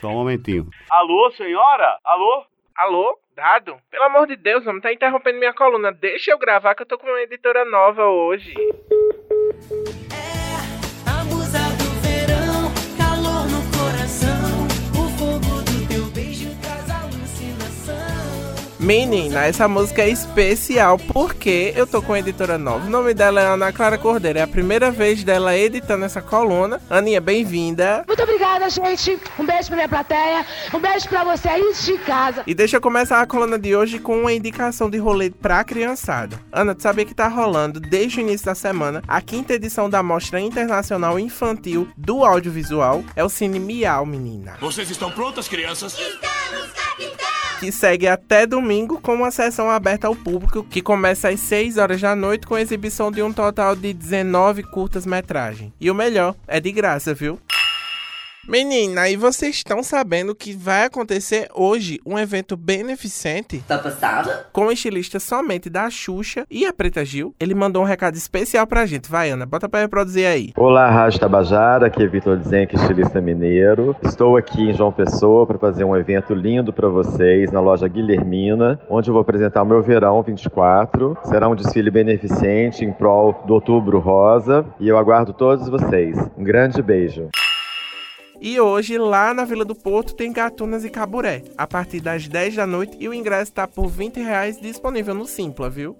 Só um momentinho. Alô, senhora? Alô? Alô? Dado? Pelo amor de Deus, homem, tá interrompendo minha coluna. Deixa eu gravar que eu tô com uma editora nova hoje. Menina, essa música é especial porque eu tô com uma editora nova. O nome dela é Ana Clara Cordeiro. É a primeira vez dela editando essa coluna. Aninha, bem-vinda. Muito obrigada, gente. Um beijo pra minha plateia. Um beijo pra você aí de casa. E deixa eu começar a coluna de hoje com uma indicação de rolê pra criançada. Ana, tu sabia que tá rolando desde o início da semana a quinta edição da Mostra Internacional Infantil do Audiovisual. É o Cine Miau, menina. Vocês estão prontas, crianças? Que segue até domingo com uma sessão aberta ao público que começa às 6 horas da noite com exibição de um total de 19 curtas-metragens. E o melhor, é de graça, viu? Menina, e vocês estão sabendo que vai acontecer hoje um evento beneficente? Tá passado? Com o estilista somente da Xuxa e a Preta Gil. Ele mandou um recado especial pra gente. Vai, Ana, bota pra reproduzir aí. Olá, Rádio Tabajara, aqui é Vitor Zenck, estilista mineiro. Estou aqui em João Pessoa para fazer um evento lindo para vocês na loja Guilhermina, onde eu vou apresentar o meu verão 24. Será um desfile beneficente em prol do Outubro Rosa e eu aguardo todos vocês. Um grande beijo. E hoje, lá na Vila do Porto, tem Gatunas e Caburé, a partir das 10 da noite, e o ingresso está por 20 reais disponível no Simpla, viu?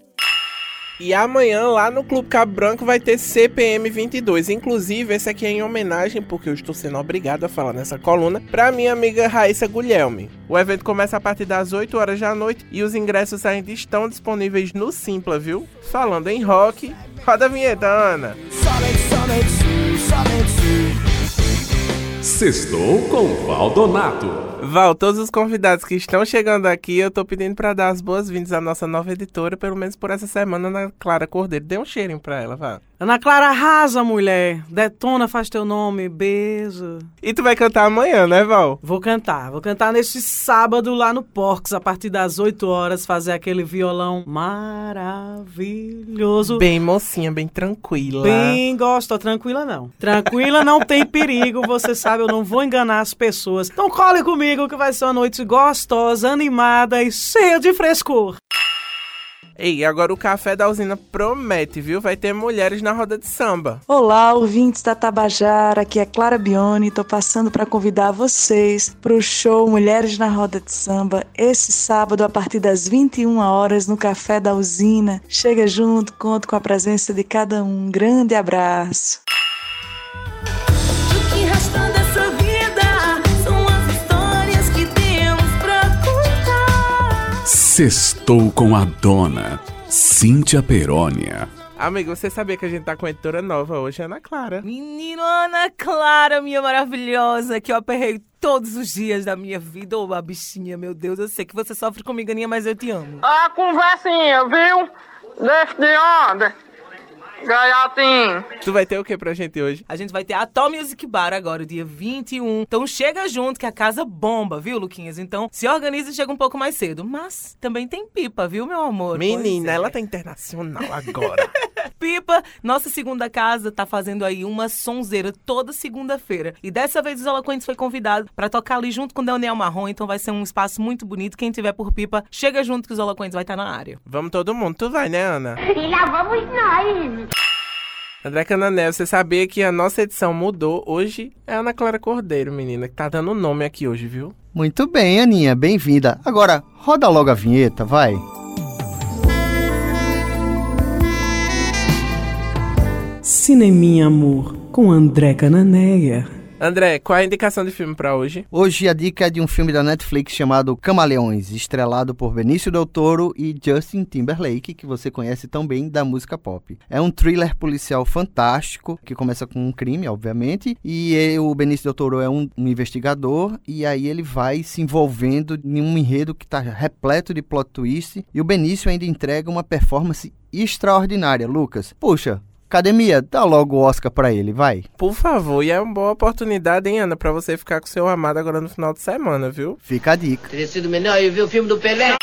E amanhã, lá no Clube Cabo Branco, vai ter CPM 22. Inclusive, esse aqui é em homenagem, porque eu estou sendo obrigado a falar nessa coluna, para minha amiga Raíssa Guilherme. O evento começa a partir das 8 horas da noite e os ingressos ainda estão disponíveis no Simpla, viu? Falando em rock, roda a vinheta, Ana. Sextou com Valdonato. Val, todos os convidados que estão chegando aqui, eu tô pedindo para dar as boas-vindas à nossa nova editora, pelo menos por essa semana, Ana Clara Cordeiro. Dê um cheirinho pra ela, vá. Ana Clara arrasa, mulher. Detona, faz teu nome, beijo. E tu vai cantar amanhã, né, Val? Vou cantar. Vou cantar neste sábado lá no Porcos, a partir das 8 horas, fazer aquele violão maravilhoso. Bem mocinha, bem tranquila. Bem gosto, tranquila não. Tranquila não tem perigo, você sabe, eu não vou enganar as pessoas. Então cole comigo que vai ser uma noite gostosa, animada e cheia de frescor. Ei, agora o café da usina promete, viu? Vai ter mulheres na roda de samba. Olá, ouvintes da Tabajara, aqui é Clara Bione. Tô passando para convidar vocês para o show Mulheres na Roda de Samba esse sábado a partir das 21 horas no Café da Usina. Chega junto, conto com a presença de cada um. Um grande abraço. Sextou com a dona Cíntia Perônia. Amigo, você sabia que a gente tá com editora nova hoje, Ana Clara? Menino Ana Clara, minha maravilhosa, que eu aperrei todos os dias da minha vida. Ô, a bichinha, meu Deus, eu sei que você sofre comigo, Aninha, mas eu te amo. Ah, conversinha, viu? Deixa de onda. Gaiatinho. Tu vai ter o que pra gente hoje? A gente vai ter a Tom Music Bar agora, dia 21. Então chega junto que a casa bomba, viu, Luquinhas? Então se organiza e chega um pouco mais cedo. Mas também tem pipa, viu, meu amor? Menina, é. ela tá internacional agora. Pipa, nossa segunda casa, tá fazendo aí uma sonzeira toda segunda-feira. E dessa vez os Eloquentes foi convidado pra tocar ali junto com o Daniel Marrom, então vai ser um espaço muito bonito. Quem tiver por Pipa, chega junto que os Eloquentes vai estar na área. Vamos todo mundo. Tu vai, né, Ana? E lá vamos nós. André Cananel, você sabia que a nossa edição mudou? Hoje é a Ana Clara Cordeiro, menina, que tá dando nome aqui hoje, viu? Muito bem, Aninha, bem-vinda. Agora, roda logo a vinheta, vai. Cineminha Amor, com André Cananeia. André, qual é a indicação de filme pra hoje? Hoje a dica é de um filme da Netflix chamado Camaleões, estrelado por Benício Del Toro e Justin Timberlake, que você conhece tão bem da música pop. É um thriller policial fantástico, que começa com um crime, obviamente, e o Benício Del Toro é um, um investigador, e aí ele vai se envolvendo em um enredo que está repleto de plot twist, e o Benício ainda entrega uma performance extraordinária. Lucas, puxa, Academia, dá logo o Oscar pra ele, vai. Por favor, e é uma boa oportunidade, hein, Ana, pra você ficar com seu amado agora no final de semana, viu? Fica a dica. Teria sido melhor eu ver o filme do Pelé.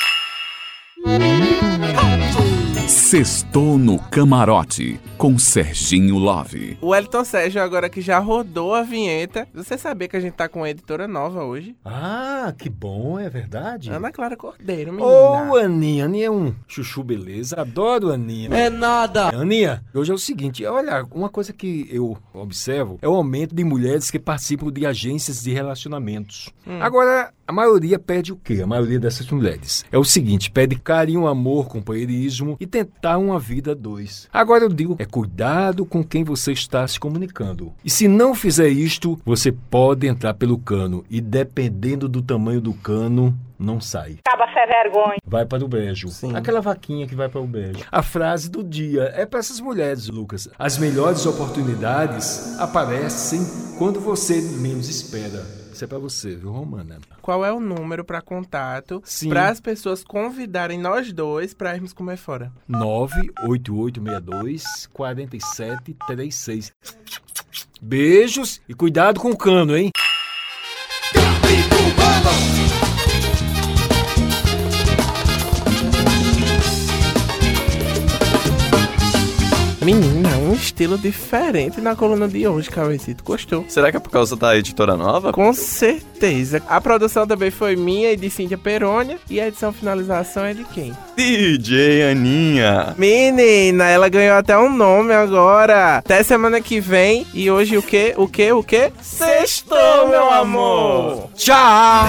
Sextou no Camarote, com Serginho Love. O Elton Sérgio, agora que já rodou a vinheta, você sabia que a gente tá com uma editora nova hoje? Ah, que bom, é verdade. Ana Clara Cordeiro, menina. Ô, Aninha, Aninha é um chuchu beleza, adoro Aninha. É nada. Aninha, hoje é o seguinte, olha, uma coisa que eu observo é o aumento de mulheres que participam de agências de relacionamentos. Hum. Agora, a maioria pede o quê? A maioria dessas mulheres. É o seguinte, pede carinho, amor, companheirismo e tentar uma vida dois. Agora eu digo, é cuidado com quem você está se comunicando. E se não fizer isto, você pode entrar pelo cano e dependendo do tamanho do cano, não sai. Acaba sem vergonha. Vai para o brejo. Aquela vaquinha que vai para o brejo. A frase do dia é para essas mulheres, Lucas. As melhores oportunidades aparecem quando você menos espera. Isso é para você, viu, Romana? Qual é o número pra contato Sim. para as pessoas convidarem nós dois pra irmos comer fora? 98862 4736. Beijos e cuidado com o cano, hein? Menina, um estilo diferente na coluna de hoje, Cauecito. Gostou? Será que é por causa da editora nova? Com certeza. A produção também foi minha e de Cíntia Perônia. E a edição finalização é de quem? DJ Aninha. Menina, ela ganhou até um nome agora. Até semana que vem. E hoje o quê? O quê? O quê? Sextou, meu amor. Tchau!